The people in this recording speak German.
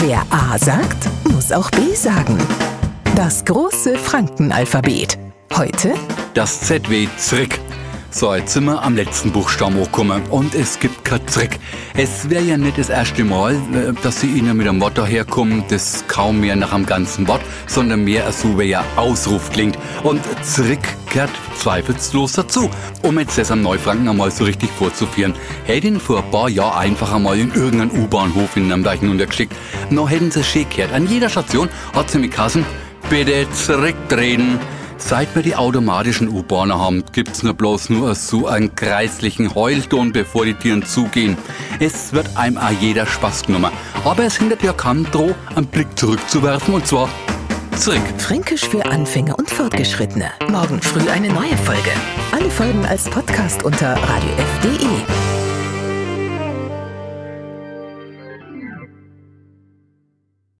Wer A sagt, muss auch B sagen. Das große Frankenalphabet. Heute Das ZW Zrick. So, jetzt sind wir am letzten Buchstaben angekommen und es gibt kein Zrick. Es wäre ja nicht das erste Mal, äh, dass sie Ihnen mit einem Motto herkommen, das kaum mehr nach einem ganzen Wort, sondern mehr so wie ein Ausruf klingt. Und Zrick gehört zweifelslos dazu. Um jetzt das am Neufranken einmal so richtig vorzuführen, hätte ihn vor ein paar Jahren einfach einmal in irgendeinen U-Bahnhof in Nürnberg hinuntergeschickt. Noch hätten sie schick gehört. An jeder Station hat sie mit Kassen, bitte zurücktreten. Seit wir die automatischen U-Bahnen haben, gibt's nur bloß nur so einen kreislichen Heulton, bevor die Türen zugehen. Es wird einem auch jeder Spaß genommen. Aber es hindert ja keinen Droh, einen Blick zurückzuwerfen und zwar zurück. Fränkisch für Anfänger und Fortgeschrittene. Morgen früh eine neue Folge. Alle Folgen als Podcast unter radiof.de